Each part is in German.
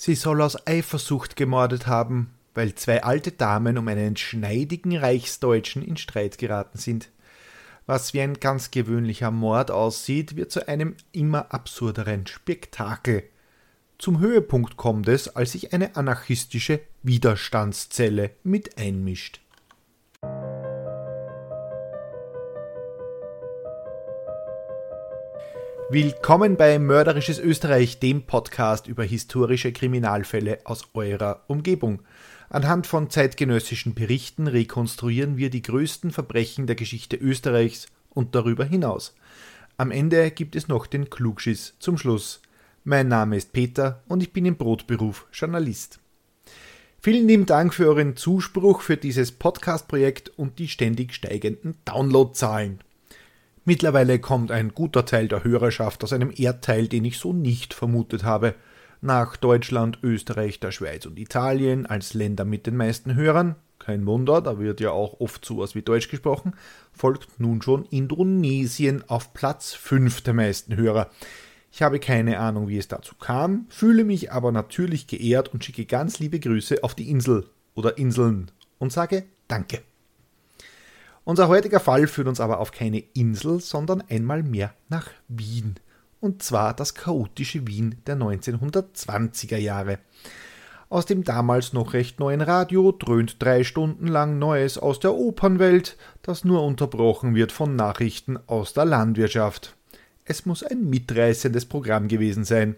Sie soll aus Eifersucht gemordet haben, weil zwei alte Damen um einen schneidigen Reichsdeutschen in Streit geraten sind. Was wie ein ganz gewöhnlicher Mord aussieht, wird zu einem immer absurderen Spektakel. Zum Höhepunkt kommt es, als sich eine anarchistische Widerstandszelle mit einmischt. Willkommen bei Mörderisches Österreich, dem Podcast über historische Kriminalfälle aus eurer Umgebung. Anhand von zeitgenössischen Berichten rekonstruieren wir die größten Verbrechen der Geschichte Österreichs und darüber hinaus. Am Ende gibt es noch den Klugschiss zum Schluss. Mein Name ist Peter und ich bin im Brotberuf Journalist. Vielen lieben Dank für euren Zuspruch für dieses Podcast-Projekt und die ständig steigenden Downloadzahlen. Mittlerweile kommt ein guter Teil der Hörerschaft aus einem Erdteil, den ich so nicht vermutet habe. Nach Deutschland, Österreich, der Schweiz und Italien als Länder mit den meisten Hörern, kein Wunder, da wird ja auch oft sowas wie Deutsch gesprochen, folgt nun schon Indonesien auf Platz 5 der meisten Hörer. Ich habe keine Ahnung, wie es dazu kam, fühle mich aber natürlich geehrt und schicke ganz liebe Grüße auf die Insel oder Inseln und sage Danke. Unser heutiger Fall führt uns aber auf keine Insel, sondern einmal mehr nach Wien. Und zwar das chaotische Wien der 1920er Jahre. Aus dem damals noch recht neuen Radio dröhnt drei Stunden lang Neues aus der Opernwelt, das nur unterbrochen wird von Nachrichten aus der Landwirtschaft. Es muss ein mitreißendes Programm gewesen sein,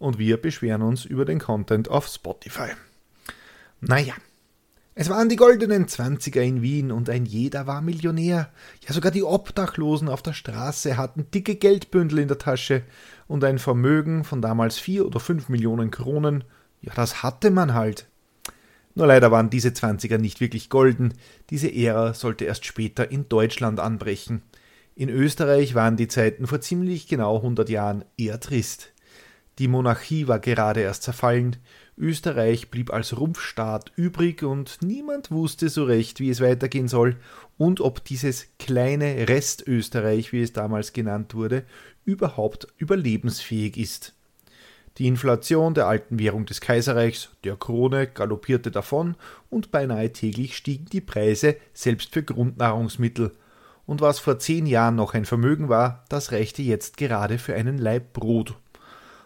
und wir beschweren uns über den Content auf Spotify. Naja, es waren die goldenen Zwanziger in Wien und ein jeder war Millionär. Ja, sogar die Obdachlosen auf der Straße hatten dicke Geldbündel in der Tasche und ein Vermögen von damals vier oder fünf Millionen Kronen. Ja, das hatte man halt. Nur leider waren diese Zwanziger nicht wirklich golden. Diese Ära sollte erst später in Deutschland anbrechen. In Österreich waren die Zeiten vor ziemlich genau 100 Jahren eher trist. Die Monarchie war gerade erst zerfallen, Österreich blieb als Rumpfstaat übrig und niemand wusste so recht, wie es weitergehen soll und ob dieses kleine Restösterreich, wie es damals genannt wurde, überhaupt überlebensfähig ist. Die Inflation der alten Währung des Kaiserreichs, der Krone, galoppierte davon und beinahe täglich stiegen die Preise selbst für Grundnahrungsmittel. Und was vor zehn Jahren noch ein Vermögen war, das reichte jetzt gerade für einen Laib Brot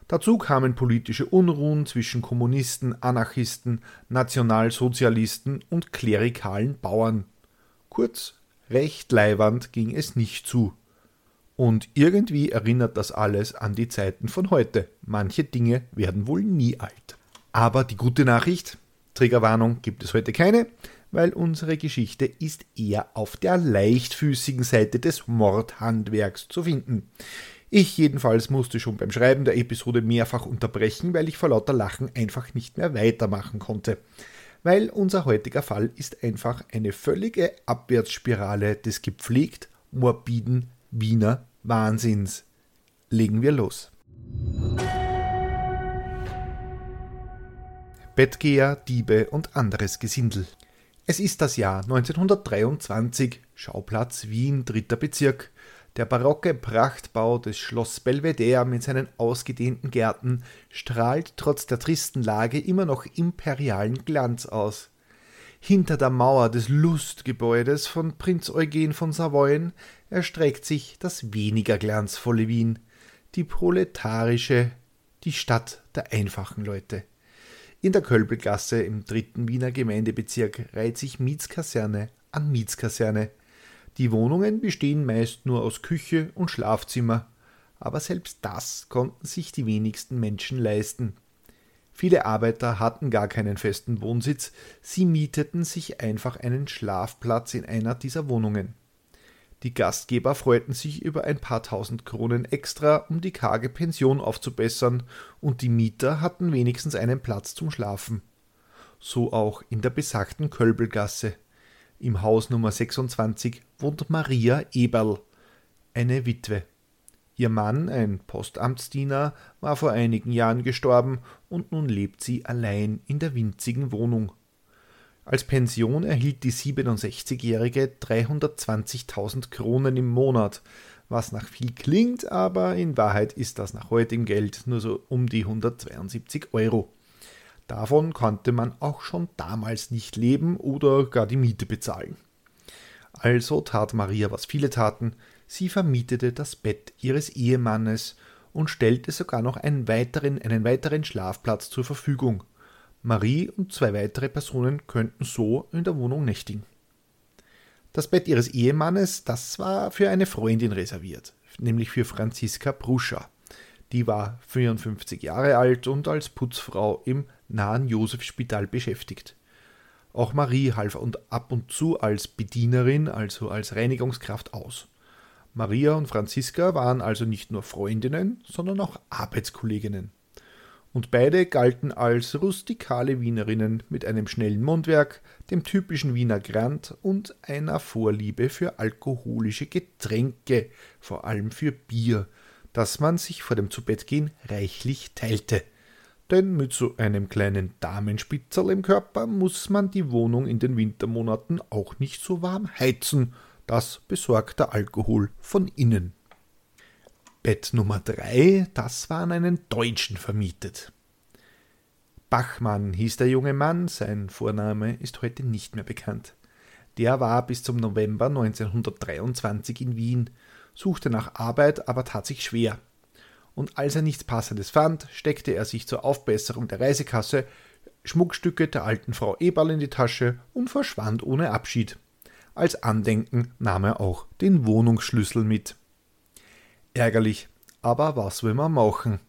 Dazu kamen politische Unruhen zwischen Kommunisten, Anarchisten, Nationalsozialisten und klerikalen Bauern. Kurz, recht leiwand ging es nicht zu. Und irgendwie erinnert das alles an die Zeiten von heute. Manche Dinge werden wohl nie alt. Aber die gute Nachricht, Triggerwarnung gibt es heute keine, weil unsere Geschichte ist eher auf der leichtfüßigen Seite des Mordhandwerks zu finden. Ich jedenfalls musste schon beim Schreiben der Episode mehrfach unterbrechen, weil ich vor lauter Lachen einfach nicht mehr weitermachen konnte. Weil unser heutiger Fall ist einfach eine völlige Abwärtsspirale des gepflegt morbiden Wiener Wahnsinns. Legen wir los. Bettgeher, Diebe und anderes Gesindel. Es ist das Jahr 1923, Schauplatz Wien, dritter Bezirk. Der barocke Prachtbau des Schloss Belvedere mit seinen ausgedehnten Gärten strahlt trotz der tristen Lage immer noch imperialen Glanz aus. Hinter der Mauer des Lustgebäudes von Prinz Eugen von Savoyen erstreckt sich das weniger glanzvolle Wien, die proletarische, die Stadt der einfachen Leute. In der Kölbelgasse im dritten Wiener Gemeindebezirk reiht sich Mietskaserne an Mietskaserne, die Wohnungen bestehen meist nur aus Küche und Schlafzimmer, aber selbst das konnten sich die wenigsten Menschen leisten. Viele Arbeiter hatten gar keinen festen Wohnsitz, sie mieteten sich einfach einen Schlafplatz in einer dieser Wohnungen. Die Gastgeber freuten sich über ein paar tausend Kronen extra, um die karge Pension aufzubessern, und die Mieter hatten wenigstens einen Platz zum Schlafen. So auch in der besagten Kölbelgasse. Im Haus Nummer 26 wohnt Maria Eberl, eine Witwe. Ihr Mann, ein Postamtsdiener, war vor einigen Jahren gestorben und nun lebt sie allein in der winzigen Wohnung. Als Pension erhielt die 67-Jährige 320.000 Kronen im Monat, was nach viel klingt, aber in Wahrheit ist das nach heutigem Geld nur so um die 172 Euro. Davon konnte man auch schon damals nicht leben oder gar die Miete bezahlen. Also tat Maria, was viele taten, sie vermietete das Bett ihres Ehemannes und stellte sogar noch einen weiteren, einen weiteren Schlafplatz zur Verfügung. Marie und zwei weitere Personen könnten so in der Wohnung nächtigen. Das Bett ihres Ehemannes, das war für eine Freundin reserviert, nämlich für Franziska Bruscher. Die war 54 Jahre alt und als Putzfrau im nahen Josefspital beschäftigt. Auch Marie half und ab und zu als Bedienerin, also als Reinigungskraft aus. Maria und Franziska waren also nicht nur Freundinnen, sondern auch Arbeitskolleginnen. Und beide galten als rustikale Wienerinnen mit einem schnellen Mundwerk, dem typischen Wiener Grand und einer Vorliebe für alkoholische Getränke, vor allem für Bier, das man sich vor dem Zubettgehen reichlich teilte. Denn mit so einem kleinen Damenspitzerl im Körper muss man die Wohnung in den Wintermonaten auch nicht so warm heizen. Das besorgt der Alkohol von innen. Bett Nummer drei, das war an einen Deutschen vermietet. Bachmann hieß der junge Mann, sein Vorname ist heute nicht mehr bekannt. Der war bis zum November 1923 in Wien, suchte nach Arbeit, aber tat sich schwer. Und als er nichts Passendes fand, steckte er sich zur Aufbesserung der Reisekasse Schmuckstücke der alten Frau Eberl in die Tasche und verschwand ohne Abschied. Als Andenken nahm er auch den Wohnungsschlüssel mit. Ärgerlich, aber was will man machen?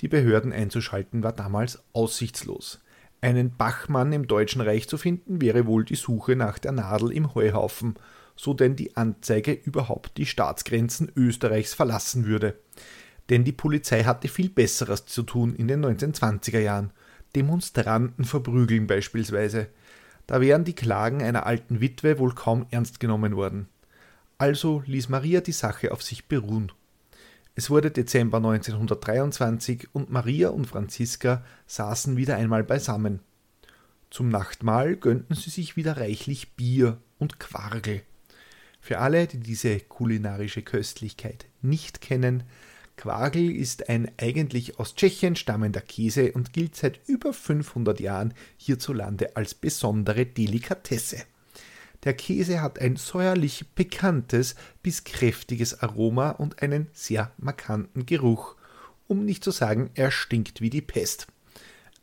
Die Behörden einzuschalten war damals aussichtslos. Einen Bachmann im Deutschen Reich zu finden, wäre wohl die Suche nach der Nadel im Heuhaufen, so denn die Anzeige überhaupt die Staatsgrenzen Österreichs verlassen würde. Denn die Polizei hatte viel Besseres zu tun in den 1920er Jahren. Demonstranten verprügeln beispielsweise. Da wären die Klagen einer alten Witwe wohl kaum ernst genommen worden. Also ließ Maria die Sache auf sich beruhen. Es wurde Dezember 1923 und Maria und Franziska saßen wieder einmal beisammen. Zum Nachtmahl gönnten sie sich wieder reichlich Bier und Quargel. Für alle, die diese kulinarische Köstlichkeit nicht kennen, Quargel ist ein eigentlich aus Tschechien stammender Käse und gilt seit über 500 Jahren hierzulande als besondere Delikatesse. Der Käse hat ein säuerlich pikantes bis kräftiges Aroma und einen sehr markanten Geruch, um nicht zu sagen, er stinkt wie die Pest.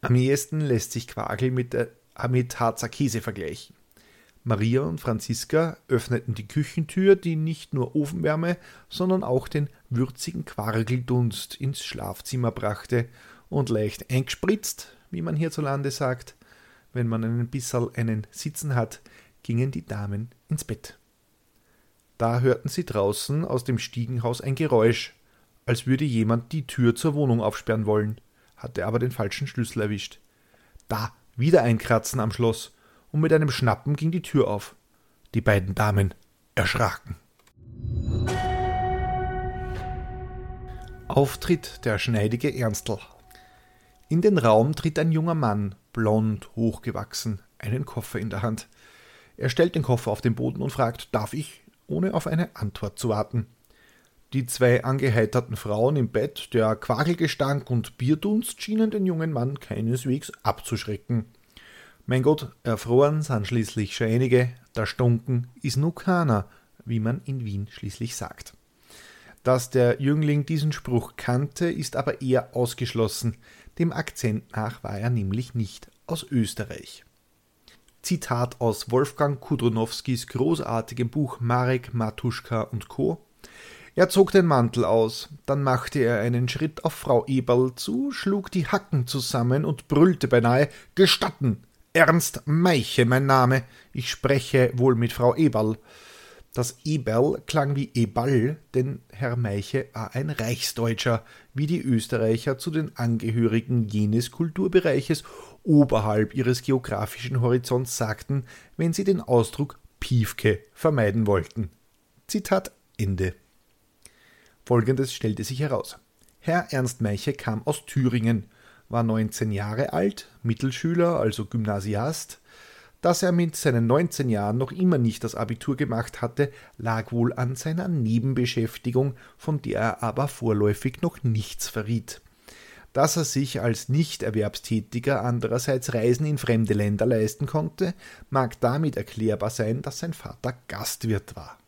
Am ehesten lässt sich Quagel mit, äh, mit Harzer Käse vergleichen. Maria und Franziska öffneten die Küchentür, die nicht nur Ofenwärme, sondern auch den würzigen Quargeldunst ins Schlafzimmer brachte und leicht eingespritzt, wie man hierzulande sagt, wenn man einen Bisserl einen Sitzen hat, gingen die Damen ins Bett. Da hörten sie draußen aus dem Stiegenhaus ein Geräusch, als würde jemand die Tür zur Wohnung aufsperren wollen, hatte aber den falschen Schlüssel erwischt. Da wieder ein Kratzen am Schloss, und mit einem Schnappen ging die Tür auf. Die beiden Damen erschraken. Auftritt der schneidige Ernstl. In den Raum tritt ein junger Mann, blond, hochgewachsen, einen Koffer in der Hand. Er stellt den Koffer auf den Boden und fragt, darf ich, ohne auf eine Antwort zu warten. Die zwei angeheiterten Frauen im Bett, der Quagelgestank und Bierdunst schienen den jungen Mann keineswegs abzuschrecken. Mein Gott, erfroren sind schließlich schon einige, da stunken ist nu keiner, wie man in Wien schließlich sagt. Dass der Jüngling diesen Spruch kannte, ist aber eher ausgeschlossen, dem Akzent nach war er nämlich nicht aus Österreich. Zitat aus Wolfgang Kudronowskis großartigem Buch Marek, Matuschka und Co. Er zog den Mantel aus, dann machte er einen Schritt auf Frau Eberl zu, schlug die Hacken zusammen und brüllte beinahe Gestatten. Ernst Meiche mein Name. Ich spreche wohl mit Frau Eberl. Das Eberl klang wie Eball, denn Herr Meiche war ein Reichsdeutscher, wie die Österreicher zu den Angehörigen jenes Kulturbereiches oberhalb ihres geografischen Horizonts sagten, wenn sie den Ausdruck Piefke vermeiden wollten. Zitat Ende. Folgendes stellte sich heraus. Herr Ernst Meiche kam aus Thüringen, war 19 Jahre alt, Mittelschüler, also Gymnasiast. Dass er mit seinen 19 Jahren noch immer nicht das Abitur gemacht hatte, lag wohl an seiner Nebenbeschäftigung, von der er aber vorläufig noch nichts verriet. dass er sich als Nichterwerbstätiger andererseits Reisen in fremde Länder leisten konnte, mag damit erklärbar sein, dass sein Vater Gastwirt war.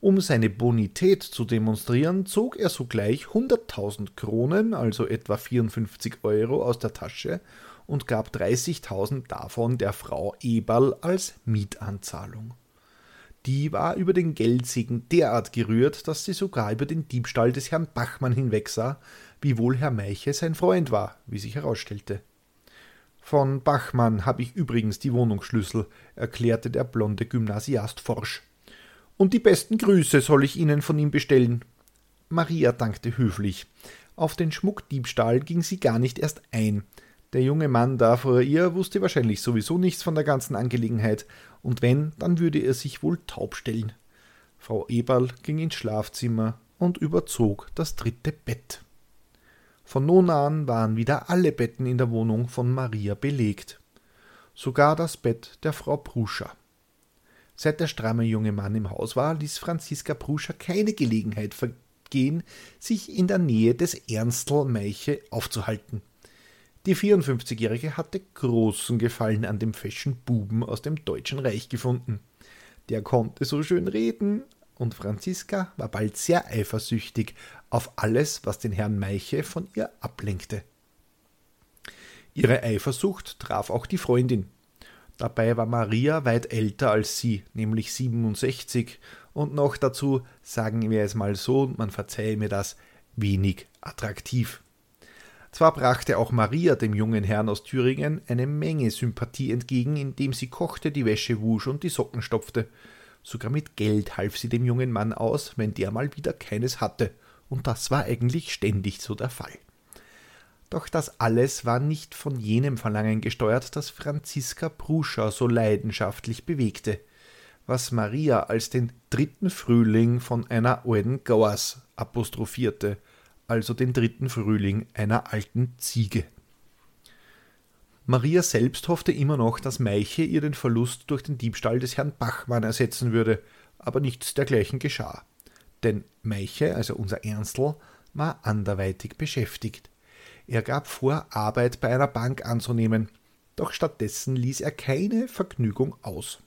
Um seine Bonität zu demonstrieren, zog er sogleich 100.000 Kronen, also etwa 54 Euro, aus der Tasche und gab 30.000 davon der Frau Eberl als Mietanzahlung. Die war über den Geldsegen derart gerührt, dass sie sogar über den Diebstahl des Herrn Bachmann hinwegsah, wiewohl Herr Meiche sein Freund war, wie sich herausstellte. Von Bachmann habe ich übrigens die Wohnungsschlüssel, erklärte der blonde Gymnasiast forsch. Und die besten Grüße soll ich Ihnen von ihm bestellen. Maria dankte höflich. Auf den Schmuckdiebstahl ging sie gar nicht erst ein. Der junge Mann da vor ihr wusste wahrscheinlich sowieso nichts von der ganzen Angelegenheit, und wenn, dann würde er sich wohl taub stellen. Frau Eberl ging ins Schlafzimmer und überzog das dritte Bett. Von nun an waren wieder alle Betten in der Wohnung von Maria belegt, sogar das Bett der Frau Pruscher. Seit der stramme junge Mann im Haus war, ließ Franziska Pruscher keine Gelegenheit vergehen, sich in der Nähe des Ernstl Meiche aufzuhalten. Die 54-Jährige hatte großen Gefallen an dem feschen Buben aus dem Deutschen Reich gefunden. Der konnte so schön reden, und Franziska war bald sehr eifersüchtig auf alles, was den Herrn Meiche von ihr ablenkte. Ihre Eifersucht traf auch die Freundin. Dabei war Maria weit älter als sie, nämlich 67, und noch dazu, sagen wir es mal so, man verzeihe mir das, wenig attraktiv. Zwar brachte auch Maria dem jungen Herrn aus Thüringen eine Menge Sympathie entgegen, indem sie kochte, die Wäsche wusch und die Socken stopfte. Sogar mit Geld half sie dem jungen Mann aus, wenn der mal wieder keines hatte, und das war eigentlich ständig so der Fall. Doch das alles war nicht von jenem Verlangen gesteuert, das Franziska Pruscher so leidenschaftlich bewegte, was Maria als den dritten Frühling von einer alten Gauers apostrophierte – also den dritten Frühling einer alten Ziege. Maria selbst hoffte immer noch, dass Meiche ihr den Verlust durch den Diebstahl des Herrn Bachmann ersetzen würde, aber nichts dergleichen geschah. Denn Meiche, also unser Ernstl, war anderweitig beschäftigt. Er gab vor, Arbeit bei einer Bank anzunehmen, doch stattdessen ließ er keine Vergnügung aus.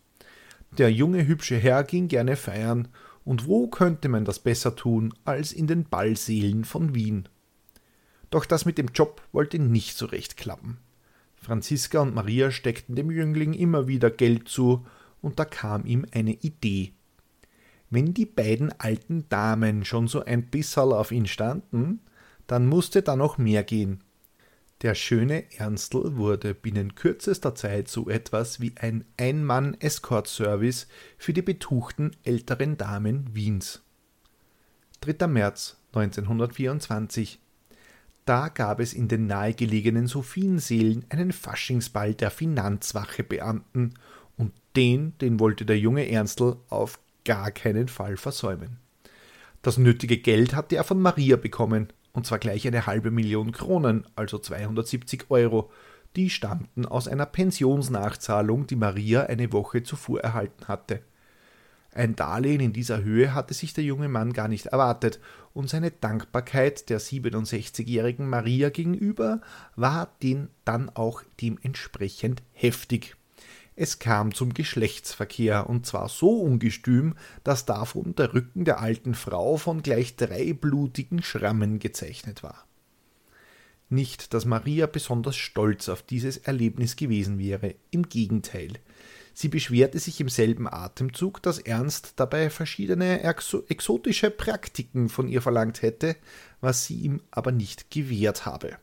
Der junge hübsche Herr ging gerne feiern und wo könnte man das besser tun als in den Ballsälen von Wien? Doch das mit dem Job wollte nicht so recht klappen. Franziska und Maria steckten dem Jüngling immer wieder Geld zu, und da kam ihm eine Idee. Wenn die beiden alten Damen schon so ein bisserl auf ihn standen, dann musste da noch mehr gehen. Der schöne Ernstl wurde binnen kürzester Zeit so etwas wie ein Ein-Mann-Escort-Service für die betuchten älteren Damen Wiens. 3. März 1924 da gab es in den nahegelegenen Sophienseelen einen Faschingsball der Finanzwachebeamten, und den, den wollte der junge Ernstl auf gar keinen Fall versäumen. Das nötige Geld hatte er von Maria bekommen, und zwar gleich eine halbe Million Kronen, also 270 Euro. Die stammten aus einer Pensionsnachzahlung, die Maria eine Woche zuvor erhalten hatte. Ein Darlehen in dieser Höhe hatte sich der junge Mann gar nicht erwartet, und seine Dankbarkeit der 67-jährigen Maria gegenüber war den dann auch dementsprechend heftig. Es kam zum Geschlechtsverkehr, und zwar so ungestüm, dass davon der Rücken der alten Frau von gleich drei blutigen Schrammen gezeichnet war. Nicht, dass Maria besonders stolz auf dieses Erlebnis gewesen wäre, im Gegenteil. Sie beschwerte sich im selben Atemzug, dass Ernst dabei verschiedene exotische Praktiken von ihr verlangt hätte, was sie ihm aber nicht gewährt habe.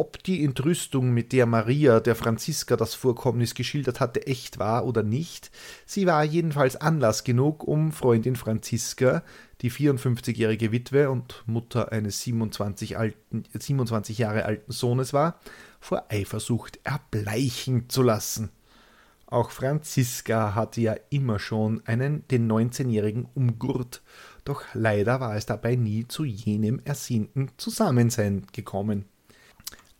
Ob die Entrüstung, mit der Maria der Franziska das Vorkommnis geschildert hatte, echt war oder nicht, sie war jedenfalls Anlass genug, um Freundin Franziska, die 54-jährige Witwe und Mutter eines 27, alten, 27 Jahre alten Sohnes war, vor Eifersucht erbleichen zu lassen. Auch Franziska hatte ja immer schon einen den 19-jährigen umgurt, doch leider war es dabei nie zu jenem ersehnten Zusammensein gekommen.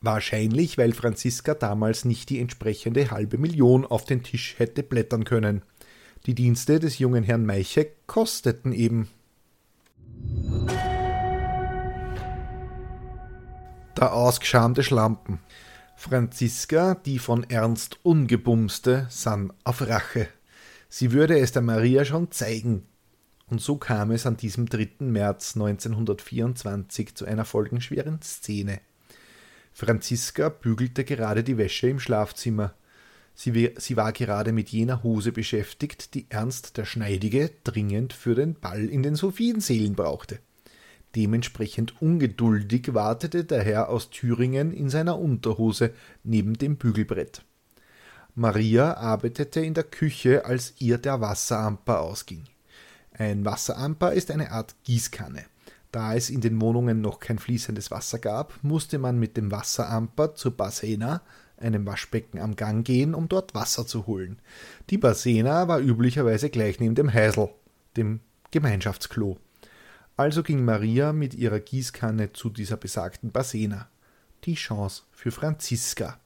Wahrscheinlich, weil Franziska damals nicht die entsprechende halbe Million auf den Tisch hätte blättern können. Die Dienste des jungen Herrn Meiche kosteten eben. Der ausgeschamte Schlampen. Franziska, die von Ernst ungebumste, sann auf Rache. Sie würde es der Maria schon zeigen. Und so kam es an diesem 3. März 1924 zu einer folgenschweren Szene. Franziska bügelte gerade die Wäsche im Schlafzimmer. Sie, sie, war gerade mit jener Hose beschäftigt, die Ernst der Schneidige dringend für den Ball in den Sophienseelen brauchte. Dementsprechend ungeduldig wartete der Herr aus Thüringen in seiner Unterhose neben dem Bügelbrett. Maria arbeitete in der Küche, als ihr der Wasseramper ausging. Ein Wasseramper ist eine Art Gießkanne. Da es in den Wohnungen noch kein fließendes Wasser gab, musste man mit dem Wasseramper zur Basena, einem Waschbecken am Gang gehen, um dort Wasser zu holen. Die Basena war üblicherweise gleich neben dem Heisel, dem Gemeinschaftsklo. Also ging Maria mit ihrer Gießkanne zu dieser besagten Basena. Die Chance für Franziska.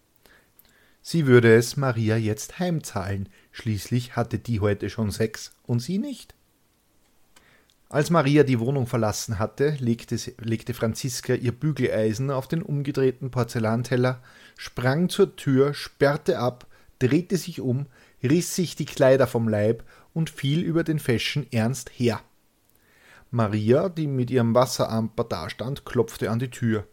Sie würde es Maria jetzt heimzahlen, schließlich hatte die heute schon sechs und sie nicht. Als Maria die Wohnung verlassen hatte, legte, legte Franziska ihr Bügeleisen auf den umgedrehten Porzellanteller, sprang zur Tür, sperrte ab, drehte sich um, riss sich die Kleider vom Leib und fiel über den Feschen ernst her. Maria, die mit ihrem Wasseramper dastand, klopfte an die Tür.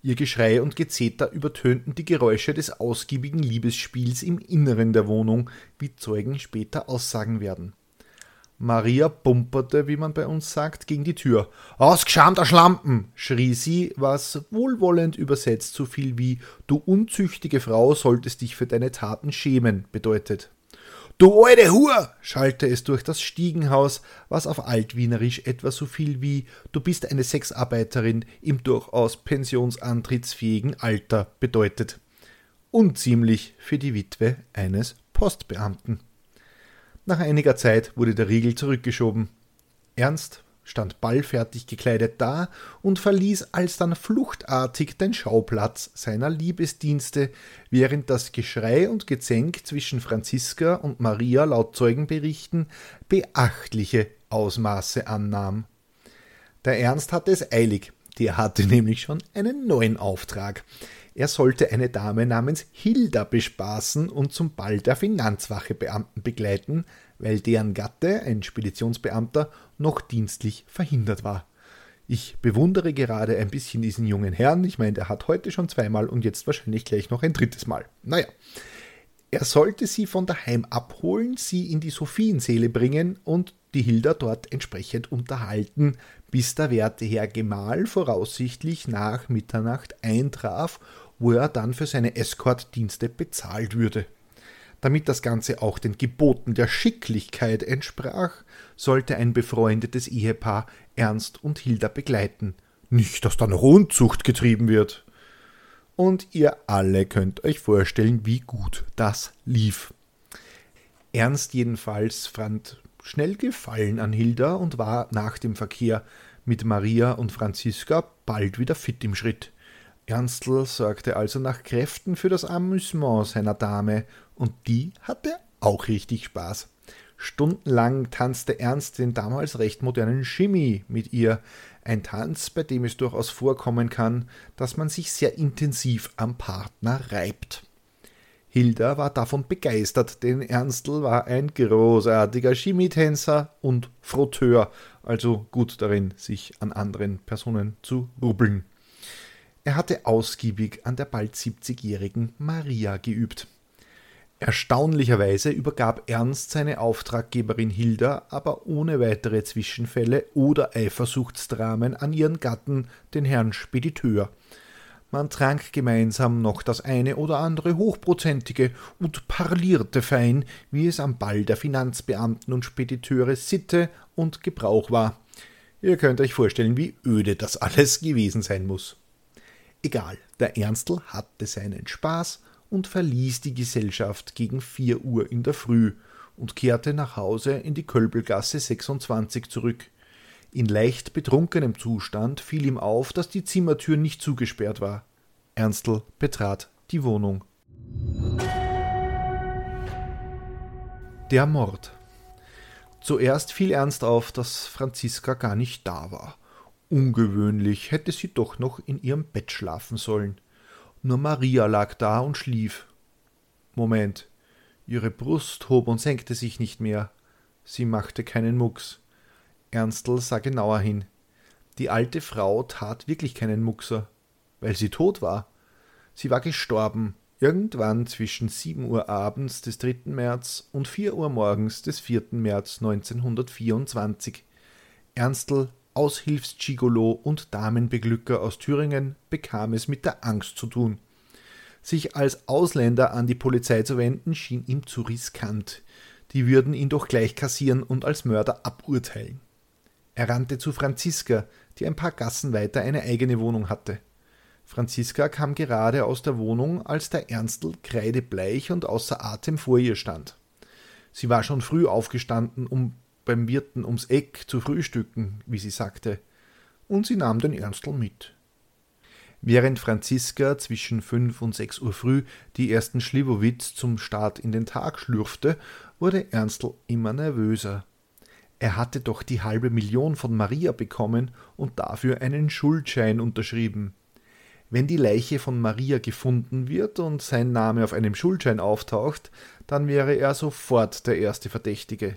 Ihr Geschrei und Gezeter übertönten die Geräusche des ausgiebigen Liebesspiels im Inneren der Wohnung, wie Zeugen später aussagen werden. Maria pumperte, wie man bei uns sagt, gegen die Tür. Ausgeschamter Schlampen! schrie sie, was wohlwollend übersetzt so viel wie Du unzüchtige Frau solltest dich für deine Taten schämen bedeutet. Du alte Hur! schallte es durch das Stiegenhaus, was auf Altwienerisch etwa so viel wie Du bist eine Sexarbeiterin im durchaus pensionsantrittsfähigen Alter bedeutet. Unziemlich für die Witwe eines Postbeamten. Nach einiger Zeit wurde der Riegel zurückgeschoben. Ernst stand ballfertig gekleidet da und verließ alsdann fluchtartig den Schauplatz seiner Liebesdienste, während das Geschrei und Gezänk zwischen Franziska und Maria laut Zeugenberichten beachtliche Ausmaße annahm. Der Ernst hatte es eilig, der hatte nämlich schon einen neuen Auftrag. Er sollte eine Dame namens Hilda bespaßen und zum Ball der Finanzwachebeamten begleiten, weil deren Gatte, ein Speditionsbeamter, noch dienstlich verhindert war. Ich bewundere gerade ein bisschen diesen jungen Herrn. Ich meine, der hat heute schon zweimal und jetzt wahrscheinlich gleich noch ein drittes Mal. Naja. Er sollte sie von daheim abholen, sie in die Sophienseele bringen und die Hilda dort entsprechend unterhalten, bis der werte Herr Gemahl voraussichtlich nach Mitternacht eintraf, wo er dann für seine Escortdienste bezahlt würde. Damit das Ganze auch den Geboten der Schicklichkeit entsprach, sollte ein befreundetes Ehepaar Ernst und Hilda begleiten. Nicht, dass da noch Unzucht getrieben wird. Und ihr alle könnt euch vorstellen, wie gut das lief. Ernst jedenfalls fand schnell Gefallen an Hilda und war nach dem Verkehr mit Maria und Franziska bald wieder fit im Schritt. Ernstl sorgte also nach Kräften für das Amüsement seiner Dame, und die hatte auch richtig Spaß. Stundenlang tanzte Ernst den damals recht modernen Shimmy mit ihr, ein Tanz, bei dem es durchaus vorkommen kann, dass man sich sehr intensiv am Partner reibt. Hilda war davon begeistert, denn Ernstl war ein großartiger Chemietänzer und Frotteur, also gut darin, sich an anderen Personen zu rubbeln. Er hatte ausgiebig an der bald 70-jährigen Maria geübt. Erstaunlicherweise übergab Ernst seine Auftraggeberin Hilda aber ohne weitere Zwischenfälle oder Eifersuchtsdramen an ihren Gatten, den Herrn Spediteur. Man trank gemeinsam noch das eine oder andere Hochprozentige und parlierte fein, wie es am Ball der Finanzbeamten und Spediteure Sitte und Gebrauch war. Ihr könnt euch vorstellen, wie öde das alles gewesen sein muss. Egal, der Ernstl hatte seinen Spaß und verließ die Gesellschaft gegen vier Uhr in der Früh und kehrte nach Hause in die Kölbelgasse 26 zurück. In leicht betrunkenem Zustand fiel ihm auf, dass die Zimmertür nicht zugesperrt war. Ernstl betrat die Wohnung. Der Mord. Zuerst fiel Ernst auf, dass Franziska gar nicht da war Ungewöhnlich hätte sie doch noch in ihrem Bett schlafen sollen. Nur Maria lag da und schlief. Moment. Ihre Brust hob und senkte sich nicht mehr. Sie machte keinen Mucks. Ernstl sah genauer hin. Die alte Frau tat wirklich keinen Muckser, weil sie tot war. Sie war gestorben, irgendwann zwischen sieben Uhr abends des 3. März und vier Uhr morgens des 4. März 1924. Ernstl Aushilfsgigolo und Damenbeglücker aus Thüringen bekam es mit der Angst zu tun. Sich als Ausländer an die Polizei zu wenden, schien ihm zu riskant. Die würden ihn doch gleich kassieren und als Mörder aburteilen. Er rannte zu Franziska, die ein paar Gassen weiter eine eigene Wohnung hatte. Franziska kam gerade aus der Wohnung, als der Ernstl kreidebleich und außer Atem vor ihr stand. Sie war schon früh aufgestanden, um beim Wirten ums Eck zu frühstücken, wie sie sagte, und sie nahm den Ernstl mit. Während Franziska zwischen fünf und sechs Uhr früh die ersten Schliwowitz zum Start in den Tag schlürfte, wurde Ernstl immer nervöser. Er hatte doch die halbe Million von Maria bekommen und dafür einen Schuldschein unterschrieben. Wenn die Leiche von Maria gefunden wird und sein Name auf einem Schuldschein auftaucht, dann wäre er sofort der erste Verdächtige.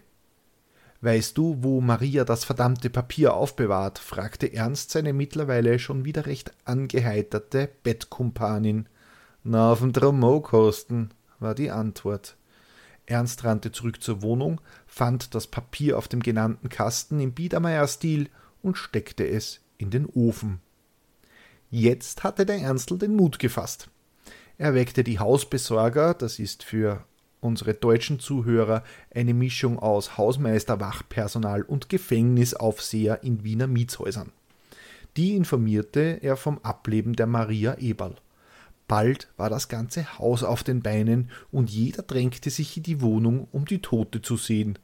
Weißt du, wo Maria das verdammte Papier aufbewahrt? fragte Ernst seine mittlerweile schon wieder recht angeheiterte Bettkumpanin. Na, auf dem Dromokosten, war die Antwort. Ernst rannte zurück zur Wohnung, fand das Papier auf dem genannten Kasten im Biedermeier-Stil und steckte es in den Ofen. Jetzt hatte der Ernstl den Mut gefasst. Er weckte die Hausbesorger, das ist für unsere deutschen Zuhörer eine Mischung aus Hausmeister, Wachpersonal und Gefängnisaufseher in Wiener Mietshäusern. Die informierte er vom Ableben der Maria Eberl. Bald war das ganze Haus auf den Beinen und jeder drängte sich in die Wohnung, um die Tote zu sehen.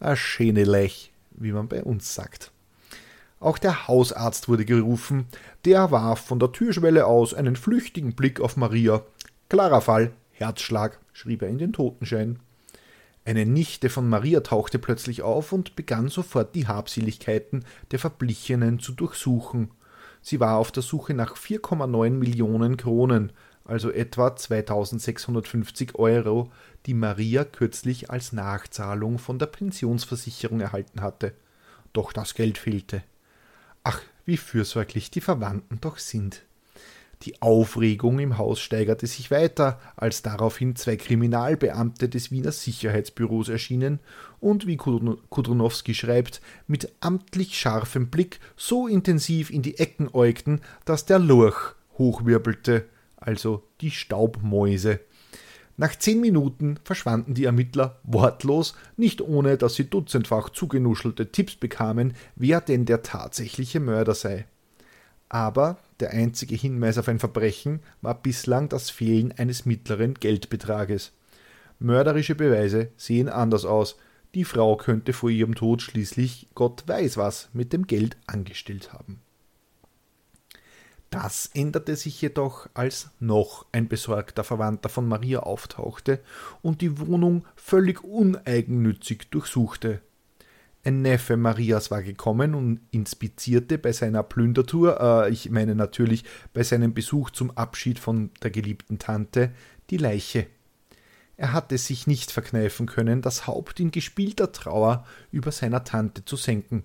A schöne Lech, wie man bei uns sagt. Auch der Hausarzt wurde gerufen, der warf von der Türschwelle aus einen flüchtigen Blick auf Maria. Klarer Fall, Herzschlag, schrieb er in den Totenschein. Eine Nichte von Maria tauchte plötzlich auf und begann sofort die Habseligkeiten der Verblichenen zu durchsuchen. Sie war auf der Suche nach 4,9 Millionen Kronen, also etwa 2650 Euro, die Maria kürzlich als Nachzahlung von der Pensionsversicherung erhalten hatte. Doch das Geld fehlte. Ach, wie fürsorglich die Verwandten doch sind. Die Aufregung im Haus steigerte sich weiter, als daraufhin zwei Kriminalbeamte des Wiener Sicherheitsbüros erschienen und, wie Kudronowski schreibt, mit amtlich scharfem Blick so intensiv in die Ecken äugten, dass der Lurch hochwirbelte, also die Staubmäuse. Nach zehn Minuten verschwanden die Ermittler wortlos, nicht ohne dass sie dutzendfach zugenuschelte Tipps bekamen, wer denn der tatsächliche Mörder sei aber der einzige Hinweis auf ein Verbrechen war bislang das Fehlen eines mittleren Geldbetrages. Mörderische Beweise sehen anders aus. Die Frau könnte vor ihrem Tod schließlich Gott weiß was mit dem Geld angestellt haben. Das änderte sich jedoch, als noch ein besorgter Verwandter von Maria auftauchte und die Wohnung völlig uneigennützig durchsuchte. Ein Neffe Marias war gekommen und inspizierte bei seiner Plündertour, äh, ich meine natürlich bei seinem Besuch zum Abschied von der geliebten Tante, die Leiche. Er hatte sich nicht verkneifen können, das Haupt in gespielter Trauer über seiner Tante zu senken.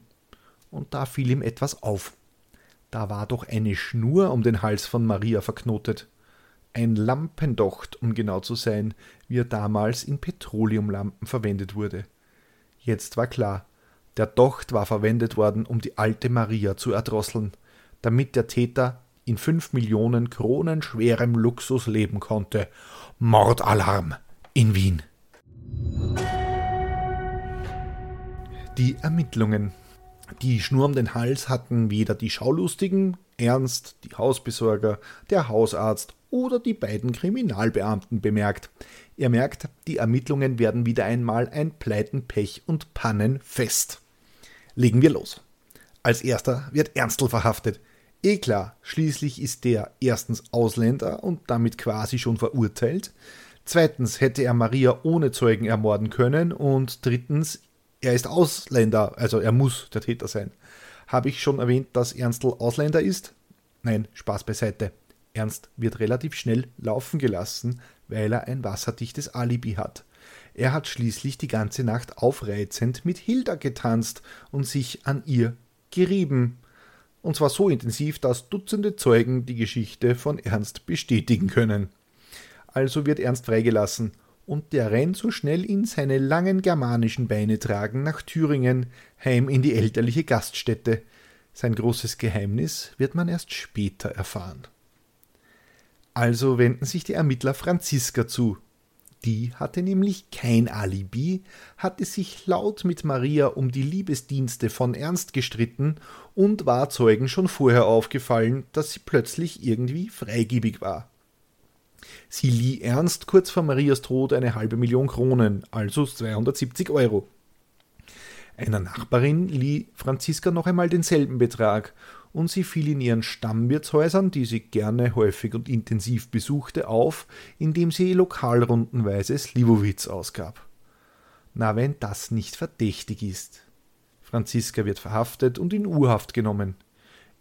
Und da fiel ihm etwas auf. Da war doch eine Schnur um den Hals von Maria verknotet. Ein Lampendocht, um genau zu sein, wie er damals in Petroleumlampen verwendet wurde. Jetzt war klar, der Docht war verwendet worden, um die alte Maria zu erdrosseln, damit der Täter in fünf Millionen Kronen schwerem Luxus leben konnte. Mordalarm in Wien. Die Ermittlungen. Die Schnur um den Hals hatten weder die Schaulustigen, Ernst, die Hausbesorger, der Hausarzt oder die beiden Kriminalbeamten bemerkt. Ihr merkt, die Ermittlungen werden wieder einmal ein Pleiten, Pech und Pannenfest. Legen wir los. Als erster wird Ernstl verhaftet. Eh klar, schließlich ist der erstens Ausländer und damit quasi schon verurteilt. Zweitens hätte er Maria ohne Zeugen ermorden können. Und drittens, er ist Ausländer, also er muss der Täter sein. Habe ich schon erwähnt, dass Ernstl Ausländer ist? Nein, Spaß beiseite. Ernst wird relativ schnell laufen gelassen, weil er ein wasserdichtes Alibi hat. Er hat schließlich die ganze Nacht aufreizend mit Hilda getanzt und sich an ihr gerieben. Und zwar so intensiv, dass Dutzende Zeugen die Geschichte von Ernst bestätigen können. Also wird Ernst freigelassen und der rennt so schnell ihn seine langen germanischen Beine tragen nach Thüringen, heim in die elterliche Gaststätte. Sein großes Geheimnis wird man erst später erfahren. Also wenden sich die Ermittler Franziska zu. Die hatte nämlich kein Alibi, hatte sich laut mit Maria um die Liebesdienste von Ernst gestritten und war Zeugen schon vorher aufgefallen, dass sie plötzlich irgendwie freigebig war. Sie lieh Ernst kurz vor Marias Tod eine halbe Million Kronen, also 270 Euro. Einer Nachbarin lieh Franziska noch einmal denselben Betrag und sie fiel in ihren Stammwirtshäusern, die sie gerne häufig und intensiv besuchte, auf, indem sie lokalrundenweise Slivovitz ausgab. Na, wenn das nicht verdächtig ist. Franziska wird verhaftet und in Urhaft genommen.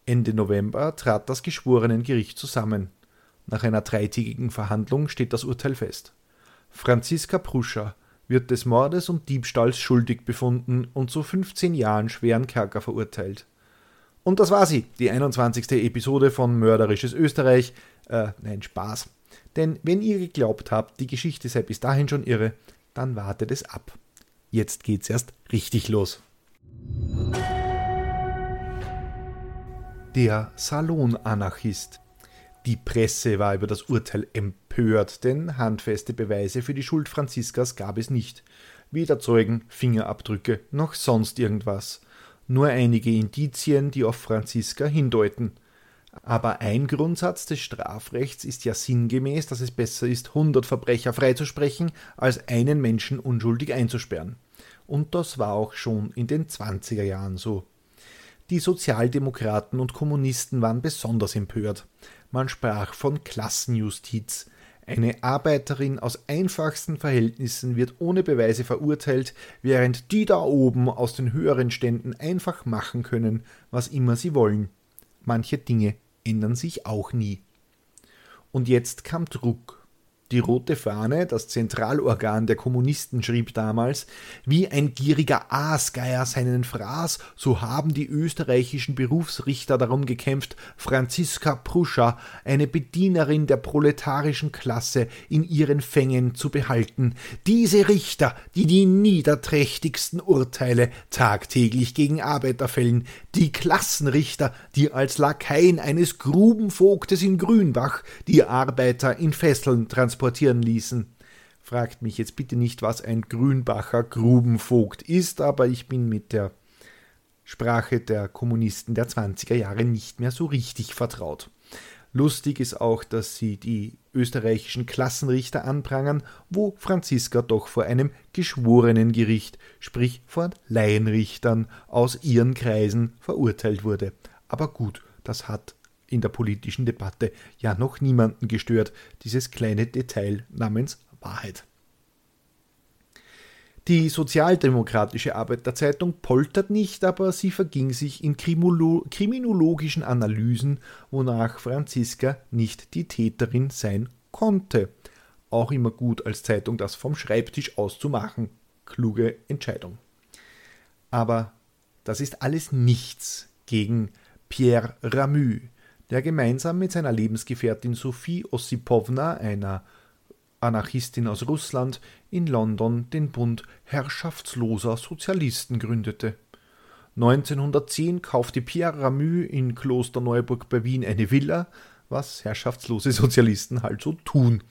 Ende November trat das Geschworenengericht zusammen. Nach einer dreitägigen Verhandlung steht das Urteil fest. Franziska Pruscher wird des Mordes und Diebstahls schuldig befunden und zu 15 Jahren schweren Kerker verurteilt. Und das war sie, die 21. Episode von Mörderisches Österreich. Äh, nein, Spaß. Denn wenn ihr geglaubt habt, die Geschichte sei bis dahin schon irre, dann wartet es ab. Jetzt geht's erst richtig los. Der Salonanarchist. Die Presse war über das Urteil empört, denn handfeste Beweise für die Schuld Franziskas gab es nicht. Weder Zeugen, Fingerabdrücke noch sonst irgendwas nur einige Indizien, die auf Franziska hindeuten. Aber ein Grundsatz des Strafrechts ist ja sinngemäß, dass es besser ist, hundert Verbrecher freizusprechen, als einen Menschen unschuldig einzusperren. Und das war auch schon in den 20er Jahren so. Die Sozialdemokraten und Kommunisten waren besonders empört. Man sprach von Klassenjustiz, eine Arbeiterin aus einfachsten Verhältnissen wird ohne Beweise verurteilt, während die da oben aus den höheren Ständen einfach machen können, was immer sie wollen. Manche Dinge ändern sich auch nie. Und jetzt kam Druck. Die Rote Fahne, das Zentralorgan der Kommunisten, schrieb damals, wie ein gieriger Aasgeier seinen Fraß, so haben die österreichischen Berufsrichter darum gekämpft, Franziska Pruscher, eine Bedienerin der proletarischen Klasse, in ihren Fängen zu behalten. Diese Richter, die die niederträchtigsten Urteile tagtäglich gegen Arbeiter fällen, die Klassenrichter, die als Lakaien eines Grubenvogtes in Grünbach die Arbeiter in Fesseln transportieren, transportieren ließen. Fragt mich jetzt bitte nicht, was ein Grünbacher Grubenvogt ist, aber ich bin mit der Sprache der Kommunisten der 20er Jahre nicht mehr so richtig vertraut. Lustig ist auch, dass sie die österreichischen Klassenrichter anprangern, wo Franziska doch vor einem geschworenen Gericht, sprich vor Laienrichtern aus ihren Kreisen verurteilt wurde. Aber gut, das hat in der politischen Debatte ja noch niemanden gestört, dieses kleine Detail namens Wahrheit. Die sozialdemokratische Arbeiterzeitung poltert nicht, aber sie verging sich in kriminologischen Analysen, wonach Franziska nicht die Täterin sein konnte. Auch immer gut als Zeitung das vom Schreibtisch aus zu machen. Kluge Entscheidung. Aber das ist alles nichts gegen Pierre Ramü, der gemeinsam mit seiner Lebensgefährtin Sophie Ossipowna, einer Anarchistin aus Russland, in London den Bund herrschaftsloser Sozialisten gründete. 1910 kaufte Pierre Ramü in Klosterneuburg bei Wien eine Villa, was herrschaftslose Sozialisten halt so tun.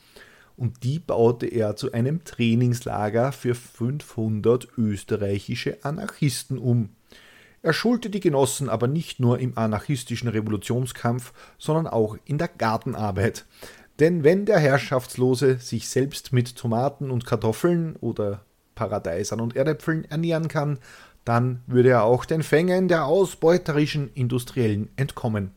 Und die baute er zu einem Trainingslager für 500 österreichische Anarchisten um. Er schulte die Genossen aber nicht nur im anarchistischen Revolutionskampf, sondern auch in der Gartenarbeit. Denn wenn der Herrschaftslose sich selbst mit Tomaten und Kartoffeln oder Paradeisern und Erdäpfeln ernähren kann, dann würde er auch den Fängen der ausbeuterischen Industriellen entkommen.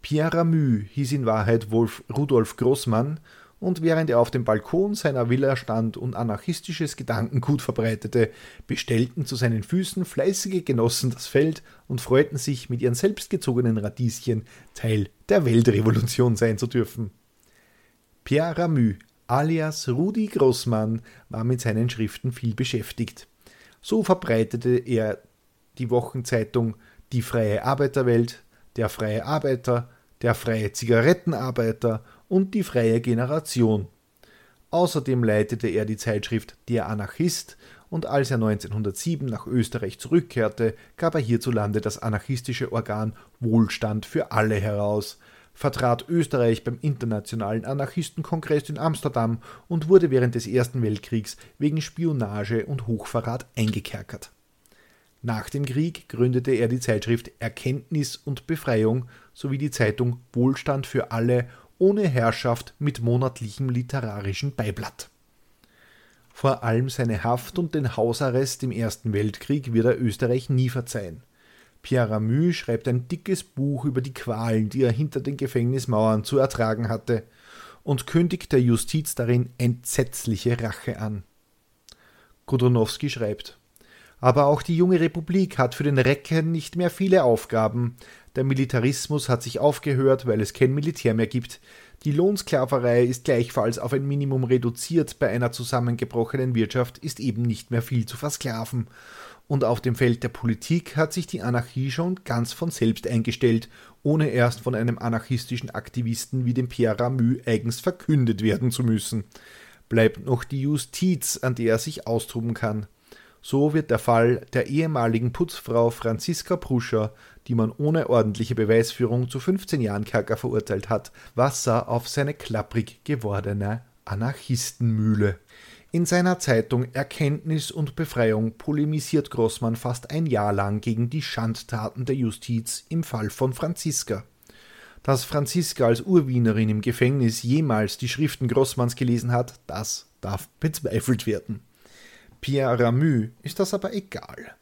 Pierre Ramü hieß in Wahrheit Wolf Rudolf Großmann und während er auf dem Balkon seiner Villa stand und anarchistisches Gedankengut verbreitete, bestellten zu seinen Füßen fleißige Genossen das Feld und freuten sich, mit ihren selbstgezogenen Radieschen Teil der Weltrevolution sein zu dürfen. Pierre Ramü, alias Rudi Grossmann, war mit seinen Schriften viel beschäftigt. So verbreitete er die Wochenzeitung Die Freie Arbeiterwelt, Der Freie Arbeiter, Der Freie Zigarettenarbeiter und die freie Generation. Außerdem leitete er die Zeitschrift Der Anarchist und als er 1907 nach Österreich zurückkehrte, gab er hierzulande das anarchistische Organ Wohlstand für alle heraus, vertrat Österreich beim Internationalen Anarchistenkongress in Amsterdam und wurde während des Ersten Weltkriegs wegen Spionage und Hochverrat eingekerkert. Nach dem Krieg gründete er die Zeitschrift Erkenntnis und Befreiung sowie die Zeitung Wohlstand für alle ohne Herrschaft mit monatlichem literarischen Beiblatt. Vor allem seine Haft und den Hausarrest im Ersten Weltkrieg wird er Österreich nie verzeihen. Pierre Ramü schreibt ein dickes Buch über die Qualen, die er hinter den Gefängnismauern zu ertragen hatte, und kündigt der Justiz darin entsetzliche Rache an. Godronowski schreibt aber auch die junge Republik hat für den Recken nicht mehr viele Aufgaben. Der Militarismus hat sich aufgehört, weil es kein Militär mehr gibt. Die Lohnsklaverei ist gleichfalls auf ein Minimum reduziert. Bei einer zusammengebrochenen Wirtschaft ist eben nicht mehr viel zu versklaven. Und auf dem Feld der Politik hat sich die Anarchie schon ganz von selbst eingestellt, ohne erst von einem anarchistischen Aktivisten wie dem Pierre Ramü eigens verkündet werden zu müssen. Bleibt noch die Justiz, an der er sich austoben kann. So wird der Fall der ehemaligen Putzfrau Franziska Pruscher, die man ohne ordentliche Beweisführung zu 15 Jahren Kerker verurteilt hat, Wasser auf seine klapprig gewordene Anarchistenmühle. In seiner Zeitung Erkenntnis und Befreiung polemisiert Grossmann fast ein Jahr lang gegen die Schandtaten der Justiz im Fall von Franziska. Dass Franziska als Urwienerin im Gefängnis jemals die Schriften Grossmanns gelesen hat, das darf bezweifelt werden. Pierre Ramü ist das aber egal.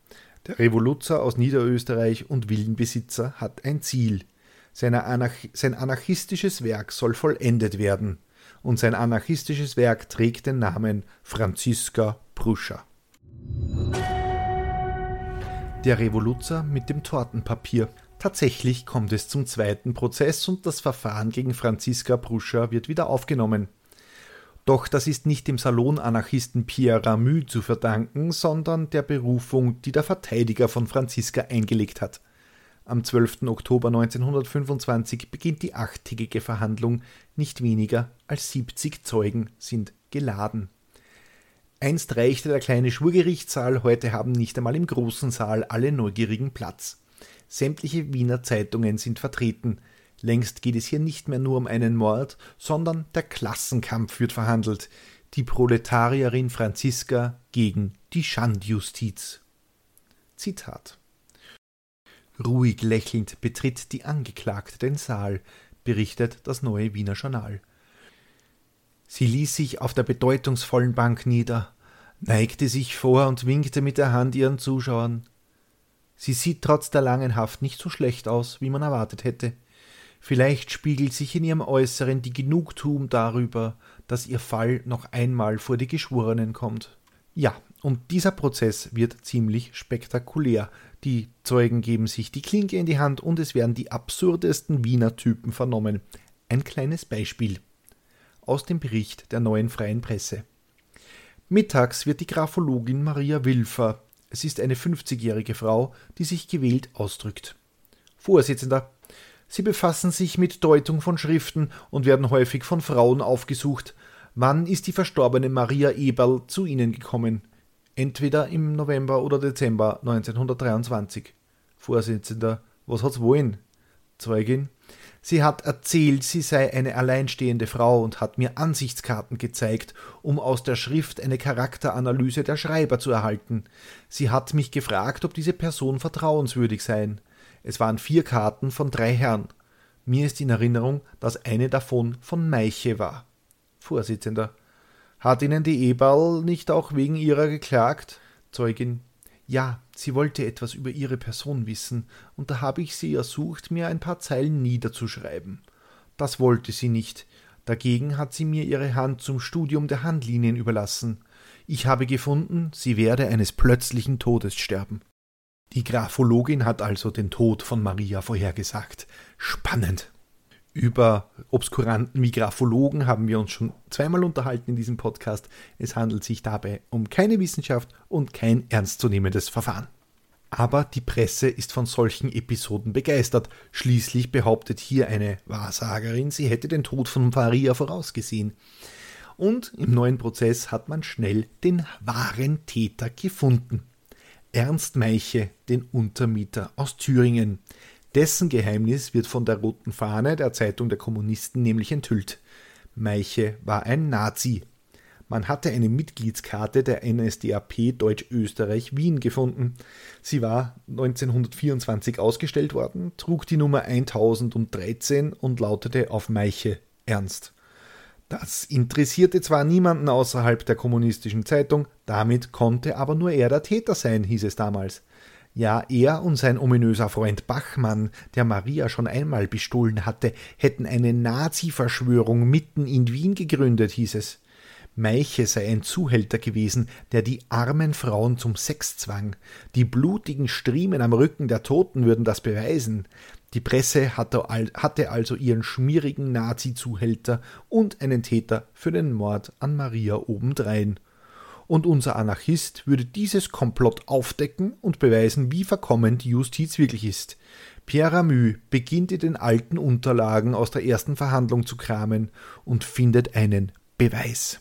Der Revoluzer aus Niederösterreich und Villenbesitzer hat ein Ziel. Anarch sein anarchistisches Werk soll vollendet werden. Und sein anarchistisches Werk trägt den Namen Franziska Pruscher. Der Revoluzer mit dem Tortenpapier. Tatsächlich kommt es zum zweiten Prozess und das Verfahren gegen Franziska Pruscher wird wieder aufgenommen. Doch das ist nicht dem Salonanarchisten Pierre Ramü zu verdanken, sondern der Berufung, die der Verteidiger von Franziska eingelegt hat. Am 12. Oktober 1925 beginnt die achttägige Verhandlung. Nicht weniger als 70 Zeugen sind geladen. Einst reichte der kleine Schwurgerichtssaal, heute haben nicht einmal im großen Saal alle Neugierigen Platz. Sämtliche Wiener Zeitungen sind vertreten. Längst geht es hier nicht mehr nur um einen Mord, sondern der Klassenkampf wird verhandelt. Die Proletarierin Franziska gegen die Schandjustiz. Zitat. Ruhig lächelnd betritt die Angeklagte den Saal, berichtet das neue Wiener Journal. Sie ließ sich auf der bedeutungsvollen Bank nieder, neigte sich vor und winkte mit der Hand ihren Zuschauern. Sie sieht trotz der langen Haft nicht so schlecht aus, wie man erwartet hätte. Vielleicht spiegelt sich in ihrem Äußeren die Genugtuung darüber, dass ihr Fall noch einmal vor die Geschworenen kommt. Ja, und dieser Prozess wird ziemlich spektakulär. Die Zeugen geben sich die Klinke in die Hand und es werden die absurdesten Wiener Typen vernommen. Ein kleines Beispiel aus dem Bericht der neuen freien Presse. Mittags wird die Graphologin Maria Wilfer, es ist eine 50-jährige Frau, die sich gewählt ausdrückt. Vorsitzender, Sie befassen sich mit Deutung von Schriften und werden häufig von Frauen aufgesucht. Wann ist die verstorbene Maria Eberl zu Ihnen gekommen? Entweder im November oder Dezember 1923. Vorsitzender, was hat's wollen? Zeugin, sie hat erzählt, sie sei eine alleinstehende Frau und hat mir Ansichtskarten gezeigt, um aus der Schrift eine Charakteranalyse der Schreiber zu erhalten. Sie hat mich gefragt, ob diese Person vertrauenswürdig sei. Es waren vier Karten von drei Herren. Mir ist in Erinnerung, dass eine davon von Meiche war. Vorsitzender. Hat Ihnen die Eberl nicht auch wegen ihrer geklagt? Zeugin. Ja, sie wollte etwas über ihre Person wissen, und da habe ich sie ersucht, mir ein paar Zeilen niederzuschreiben. Das wollte sie nicht. Dagegen hat sie mir ihre Hand zum Studium der Handlinien überlassen. Ich habe gefunden, sie werde eines plötzlichen Todes sterben. Die Graphologin hat also den Tod von Maria vorhergesagt. Spannend. Über Obskuranten wie Graphologen haben wir uns schon zweimal unterhalten in diesem Podcast. Es handelt sich dabei um keine Wissenschaft und kein ernstzunehmendes Verfahren. Aber die Presse ist von solchen Episoden begeistert. Schließlich behauptet hier eine Wahrsagerin, sie hätte den Tod von Maria vorausgesehen. Und im neuen Prozess hat man schnell den wahren Täter gefunden. Ernst Meiche, den Untermieter aus Thüringen. Dessen Geheimnis wird von der roten Fahne der Zeitung der Kommunisten nämlich enthüllt. Meiche war ein Nazi. Man hatte eine Mitgliedskarte der NSDAP Deutsch-Österreich Wien gefunden. Sie war 1924 ausgestellt worden, trug die Nummer 1013 und lautete auf Meiche Ernst. Das interessierte zwar niemanden außerhalb der kommunistischen Zeitung, damit konnte aber nur er der Täter sein, hieß es damals. Ja, er und sein ominöser Freund Bachmann, der Maria schon einmal bestohlen hatte, hätten eine Nazi-Verschwörung mitten in Wien gegründet, hieß es. Meiche sei ein Zuhälter gewesen, der die armen Frauen zum Sex zwang. Die blutigen Striemen am Rücken der Toten würden das beweisen. Die Presse hatte, also ihren schmierigen Nazi-Zuhälter und einen Täter für den Mord an Maria obendrein. Und unser Anarchist würde dieses Komplott aufdecken und beweisen, wie verkommen die Justiz wirklich ist. Pierre Ramü beginnt in den alten Unterlagen aus der ersten Verhandlung zu kramen und findet einen Beweis.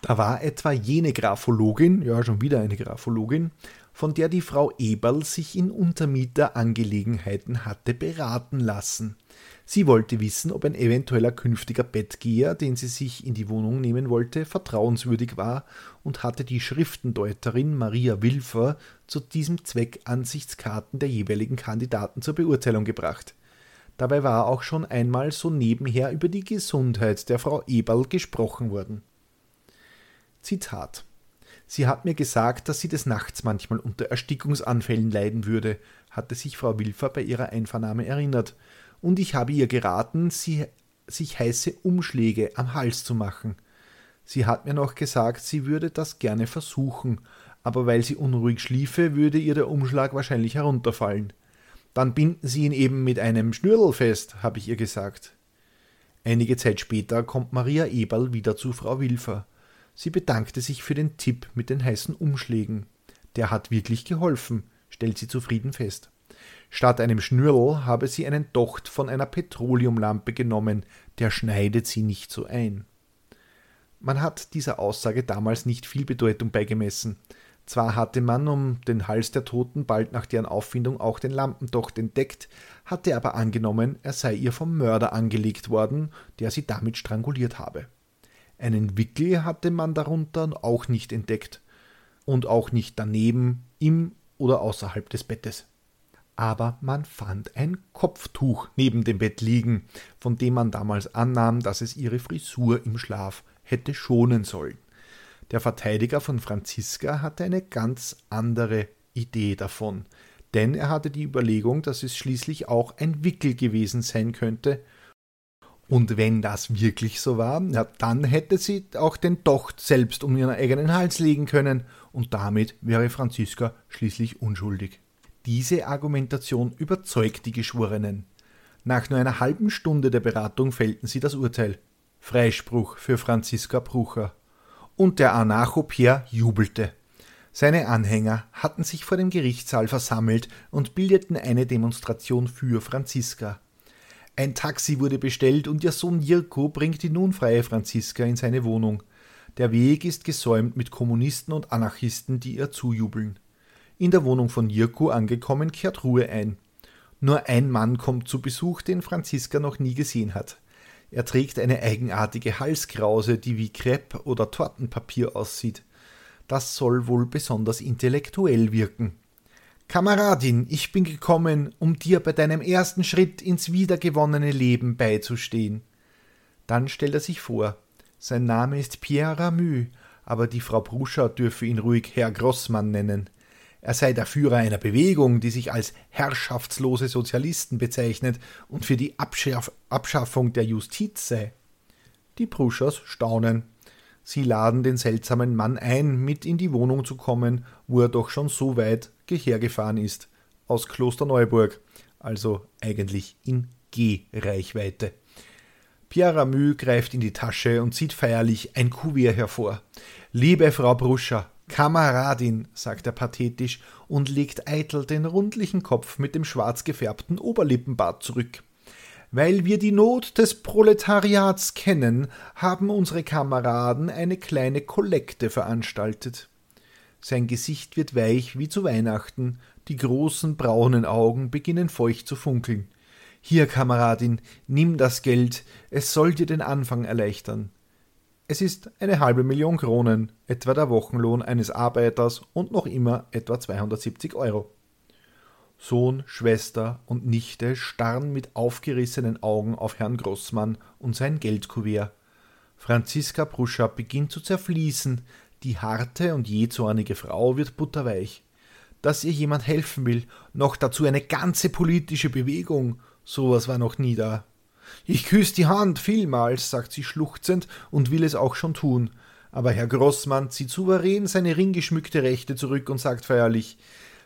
Da war etwa jene Graphologin, ja schon wieder eine Graphologin, von der die Frau Eberl sich in Untermieterangelegenheiten hatte beraten lassen. Sie wollte wissen, ob ein eventueller künftiger Bettgeher, den sie sich in die Wohnung nehmen wollte, vertrauenswürdig war und hatte die Schriftendeuterin Maria Wilfer zu diesem Zweck Ansichtskarten der jeweiligen Kandidaten zur Beurteilung gebracht. Dabei war auch schon einmal so nebenher über die Gesundheit der Frau Eberl gesprochen worden. Zitat Sie hat mir gesagt, dass sie des Nachts manchmal unter Erstickungsanfällen leiden würde, hatte sich Frau Wilfer bei ihrer Einvernahme erinnert, und ich habe ihr geraten, sie sich heiße Umschläge am Hals zu machen. Sie hat mir noch gesagt, sie würde das gerne versuchen, aber weil sie unruhig schliefe, würde ihr der Umschlag wahrscheinlich herunterfallen. Dann binden Sie ihn eben mit einem Schnürl fest, habe ich ihr gesagt. Einige Zeit später kommt Maria Eberl wieder zu Frau Wilfer. Sie bedankte sich für den Tipp mit den heißen Umschlägen. Der hat wirklich geholfen, stellt sie zufrieden fest. Statt einem Schnürl habe sie einen Docht von einer Petroleumlampe genommen, der schneidet sie nicht so ein. Man hat dieser Aussage damals nicht viel Bedeutung beigemessen. Zwar hatte man um den Hals der Toten bald nach deren Auffindung auch den Lampendocht entdeckt, hatte aber angenommen, er sei ihr vom Mörder angelegt worden, der sie damit stranguliert habe. Einen Wickel hatte man darunter auch nicht entdeckt und auch nicht daneben, im oder außerhalb des Bettes. Aber man fand ein Kopftuch neben dem Bett liegen, von dem man damals annahm, dass es ihre Frisur im Schlaf hätte schonen sollen. Der Verteidiger von Franziska hatte eine ganz andere Idee davon, denn er hatte die Überlegung, dass es schließlich auch ein Wickel gewesen sein könnte, und wenn das wirklich so war, ja, dann hätte sie auch den Docht selbst um ihren eigenen Hals legen können und damit wäre Franziska schließlich unschuldig. Diese Argumentation überzeugt die Geschworenen. Nach nur einer halben Stunde der Beratung fällten sie das Urteil. Freispruch für Franziska Brucher. Und der Anarcho-Pierre jubelte. Seine Anhänger hatten sich vor dem Gerichtssaal versammelt und bildeten eine Demonstration für Franziska. Ein Taxi wurde bestellt und ihr Sohn Jirko bringt die nun freie Franziska in seine Wohnung. Der Weg ist gesäumt mit Kommunisten und Anarchisten, die ihr zujubeln. In der Wohnung von Jirko angekommen kehrt Ruhe ein. Nur ein Mann kommt zu Besuch, den Franziska noch nie gesehen hat. Er trägt eine eigenartige Halskrause, die wie Krepp oder Tortenpapier aussieht. Das soll wohl besonders intellektuell wirken. Kameradin, ich bin gekommen, um dir bei deinem ersten Schritt ins wiedergewonnene Leben beizustehen. Dann stellt er sich vor, sein Name ist Pierre Ramü, aber die Frau Bruscher dürfe ihn ruhig Herr Grossmann nennen. Er sei der Führer einer Bewegung, die sich als herrschaftslose Sozialisten bezeichnet und für die Abschaff Abschaffung der Justiz sei. Die Pruschers staunen. Sie laden den seltsamen Mann ein, mit in die Wohnung zu kommen, wo er doch schon so weit hergefahren ist. Aus Klosterneuburg, also eigentlich in G-Reichweite. Pierre Ramü greift in die Tasche und zieht feierlich ein Kuvert hervor. Liebe Frau Bruscher, Kameradin, sagt er pathetisch und legt eitel den rundlichen Kopf mit dem schwarz gefärbten Oberlippenbart zurück. Weil wir die Not des Proletariats kennen, haben unsere Kameraden eine kleine Kollekte veranstaltet. Sein Gesicht wird weich wie zu Weihnachten, die großen braunen Augen beginnen feucht zu funkeln. Hier, Kameradin, nimm das Geld, es soll dir den Anfang erleichtern. Es ist eine halbe Million Kronen, etwa der Wochenlohn eines Arbeiters und noch immer etwa 270 Euro. Sohn, Schwester und Nichte starren mit aufgerissenen Augen auf Herrn Grossmann und sein Geldkuvert. Franziska Pruscher beginnt zu zerfließen, die harte und jähzornige Frau wird butterweich. Dass ihr jemand helfen will, noch dazu eine ganze politische Bewegung, sowas war noch nie da. Ich küsse die Hand vielmals, sagt sie schluchzend und will es auch schon tun. Aber Herr Grossmann zieht souverän seine ringgeschmückte Rechte zurück und sagt feierlich,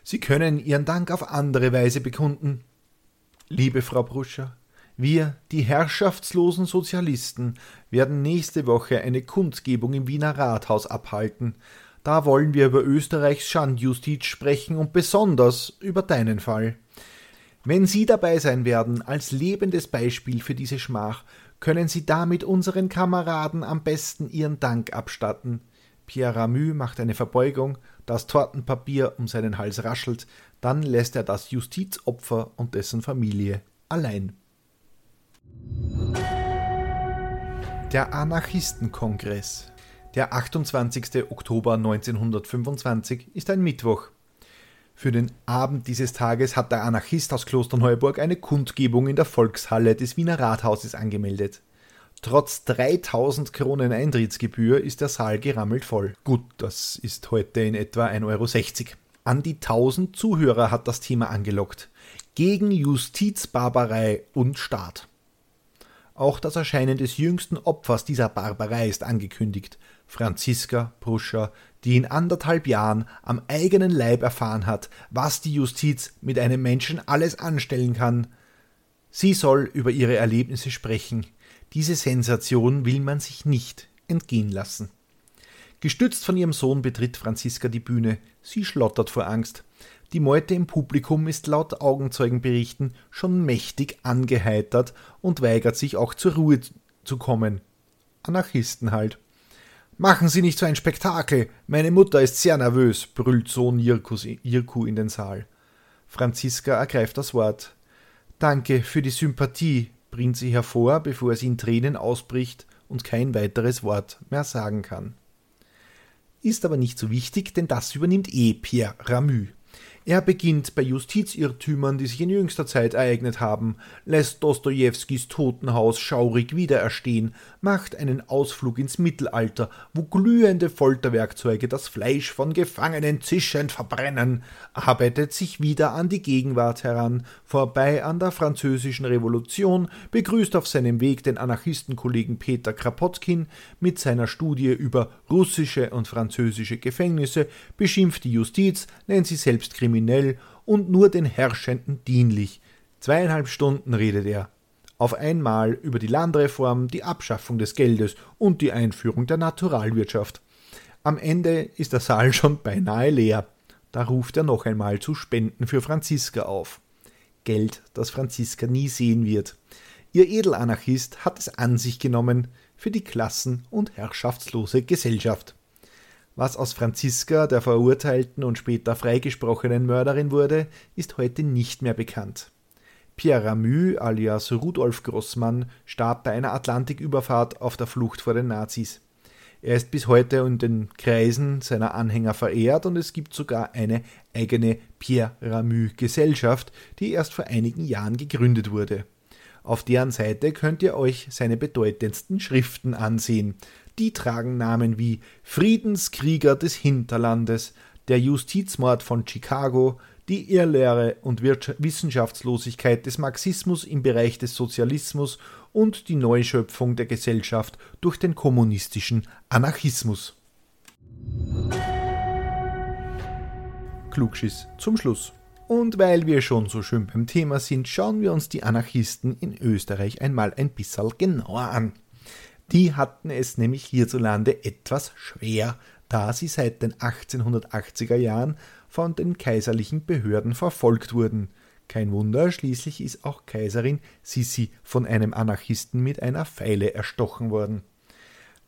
Sie können Ihren Dank auf andere Weise bekunden. Liebe Frau Bruscher, wir, die herrschaftslosen Sozialisten, werden nächste Woche eine Kundgebung im Wiener Rathaus abhalten. Da wollen wir über Österreichs Schandjustiz sprechen und besonders über deinen Fall. Wenn Sie dabei sein werden, als lebendes Beispiel für diese Schmach, können Sie damit unseren Kameraden am besten Ihren Dank abstatten. Pierre Ramü macht eine Verbeugung, das Tortenpapier um seinen Hals raschelt, dann lässt er das Justizopfer und dessen Familie allein. Der Anarchistenkongress. Der 28. Oktober 1925 ist ein Mittwoch. Für den Abend dieses Tages hat der Anarchist aus Klosterneuburg eine Kundgebung in der Volkshalle des Wiener Rathauses angemeldet. Trotz 3000 Kronen Eintrittsgebühr ist der Saal gerammelt voll. Gut, das ist heute in etwa 1,60 Euro. An die 1000 Zuhörer hat das Thema angelockt. Gegen Justizbarbarei und Staat. Auch das Erscheinen des jüngsten Opfers dieser Barbarei ist angekündigt. Franziska Pruscher, die in anderthalb Jahren am eigenen Leib erfahren hat, was die Justiz mit einem Menschen alles anstellen kann. Sie soll über ihre Erlebnisse sprechen, diese Sensation will man sich nicht entgehen lassen. Gestützt von ihrem Sohn betritt Franziska die Bühne. Sie schlottert vor Angst. Die Meute im Publikum ist laut Augenzeugenberichten schon mächtig angeheitert und weigert sich auch zur Ruhe zu kommen. Anarchisten halt. Machen Sie nicht so ein Spektakel. Meine Mutter ist sehr nervös, brüllt Sohn Jirku in den Saal. Franziska ergreift das Wort. Danke für die Sympathie, bringt sie hervor, bevor sie in Tränen ausbricht und kein weiteres Wort mehr sagen kann. Ist aber nicht so wichtig, denn das übernimmt eh Pierre Ramü. Er beginnt bei Justizirrtümern, die sich in jüngster Zeit ereignet haben, lässt Dostojewskis Totenhaus schaurig wiedererstehen, macht einen Ausflug ins Mittelalter, wo glühende Folterwerkzeuge das Fleisch von Gefangenen zischend verbrennen, arbeitet sich wieder an die Gegenwart heran, vorbei an der französischen Revolution, begrüßt auf seinem Weg den Anarchistenkollegen Peter Krapotkin mit seiner Studie über russische und französische Gefängnisse, beschimpft die Justiz, nennt sie selbst kriminell kriminell und nur den Herrschenden dienlich. Zweieinhalb Stunden redet er. Auf einmal über die Landreform, die Abschaffung des Geldes und die Einführung der Naturalwirtschaft. Am Ende ist der Saal schon beinahe leer. Da ruft er noch einmal zu Spenden für Franziska auf. Geld, das Franziska nie sehen wird. Ihr Edelanarchist hat es an sich genommen für die klassen- und herrschaftslose Gesellschaft. Was aus Franziska, der verurteilten und später freigesprochenen Mörderin wurde, ist heute nicht mehr bekannt. Pierre Ramü alias Rudolf Grossmann starb bei einer Atlantiküberfahrt auf der Flucht vor den Nazis. Er ist bis heute in den Kreisen seiner Anhänger verehrt und es gibt sogar eine eigene Pierre Ramü Gesellschaft, die erst vor einigen Jahren gegründet wurde. Auf deren Seite könnt ihr euch seine bedeutendsten Schriften ansehen, die tragen Namen wie Friedenskrieger des Hinterlandes, der Justizmord von Chicago, die Irrlehre und Wissenschaftslosigkeit des Marxismus im Bereich des Sozialismus und die Neuschöpfung der Gesellschaft durch den kommunistischen Anarchismus. Klugschiss zum Schluss. Und weil wir schon so schön beim Thema sind, schauen wir uns die Anarchisten in Österreich einmal ein bisschen genauer an. Die hatten es nämlich hierzulande etwas schwer, da sie seit den 1880er Jahren von den kaiserlichen Behörden verfolgt wurden. Kein Wunder, schließlich ist auch Kaiserin Sissi von einem Anarchisten mit einer Feile erstochen worden.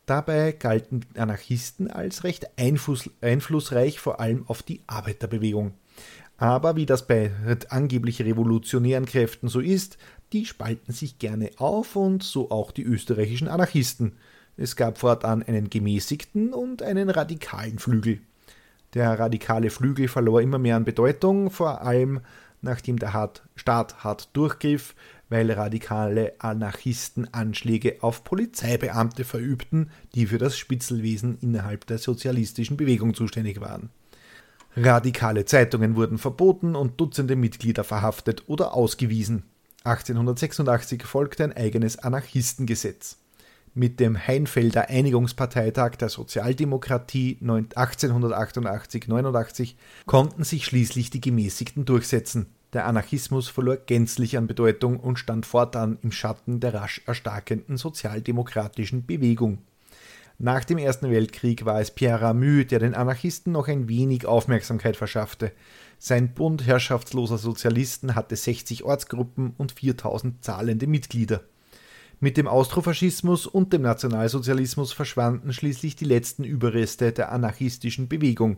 Dabei galten Anarchisten als recht einfluss einflussreich, vor allem auf die Arbeiterbewegung. Aber wie das bei angeblich revolutionären Kräften so ist, die spalten sich gerne auf und so auch die österreichischen Anarchisten. Es gab fortan einen gemäßigten und einen radikalen Flügel. Der radikale Flügel verlor immer mehr an Bedeutung, vor allem nachdem der Staat hart durchgriff, weil radikale Anarchisten Anschläge auf Polizeibeamte verübten, die für das Spitzelwesen innerhalb der sozialistischen Bewegung zuständig waren. Radikale Zeitungen wurden verboten und Dutzende Mitglieder verhaftet oder ausgewiesen. 1886 folgte ein eigenes Anarchistengesetz. Mit dem Heinfelder Einigungsparteitag der Sozialdemokratie 1888-89 konnten sich schließlich die Gemäßigten durchsetzen. Der Anarchismus verlor gänzlich an Bedeutung und stand fortan im Schatten der rasch erstarkenden sozialdemokratischen Bewegung. Nach dem Ersten Weltkrieg war es Pierre Ramü, der den Anarchisten noch ein wenig Aufmerksamkeit verschaffte. Sein Bund herrschaftsloser Sozialisten hatte 60 Ortsgruppen und 4000 zahlende Mitglieder. Mit dem Austrofaschismus und dem Nationalsozialismus verschwanden schließlich die letzten Überreste der anarchistischen Bewegung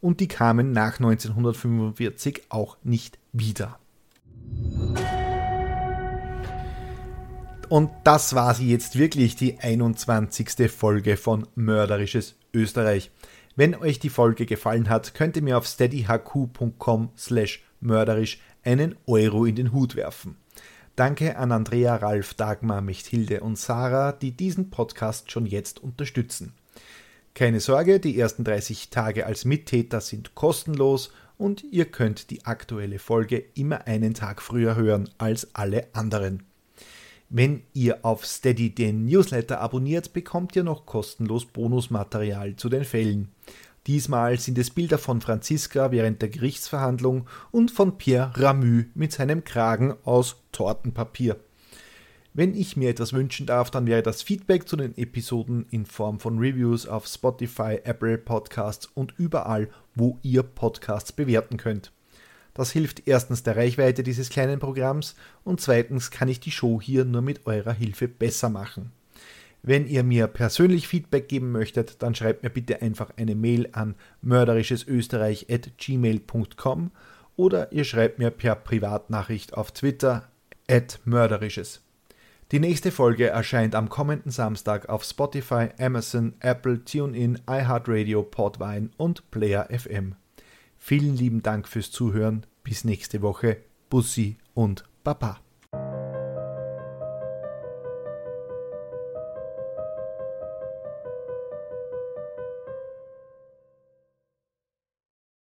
und die kamen nach 1945 auch nicht wieder. Und das war sie jetzt wirklich, die 21. Folge von Mörderisches Österreich. Wenn euch die Folge gefallen hat, könnt ihr mir auf steadyhq.com slash mörderisch einen Euro in den Hut werfen. Danke an Andrea, Ralf, Dagmar, Mechthilde und Sarah, die diesen Podcast schon jetzt unterstützen. Keine Sorge, die ersten 30 Tage als Mittäter sind kostenlos und ihr könnt die aktuelle Folge immer einen Tag früher hören als alle anderen. Wenn ihr auf Steady den Newsletter abonniert, bekommt ihr noch kostenlos Bonusmaterial zu den Fällen. Diesmal sind es Bilder von Franziska während der Gerichtsverhandlung und von Pierre Ramü mit seinem Kragen aus Tortenpapier. Wenn ich mir etwas wünschen darf, dann wäre das Feedback zu den Episoden in Form von Reviews auf Spotify, Apple Podcasts und überall, wo ihr Podcasts bewerten könnt. Das hilft erstens der Reichweite dieses kleinen Programms und zweitens kann ich die Show hier nur mit eurer Hilfe besser machen. Wenn ihr mir persönlich Feedback geben möchtet, dann schreibt mir bitte einfach eine Mail an mörderischesösterreich.gmail.com oder ihr schreibt mir per Privatnachricht auf Twitter at mörderisches. Die nächste Folge erscheint am kommenden Samstag auf Spotify, Amazon, Apple, TuneIn, iHeartRadio, Podvine und Player FM. Vielen lieben Dank fürs Zuhören. Bis nächste Woche. Bussi und Baba.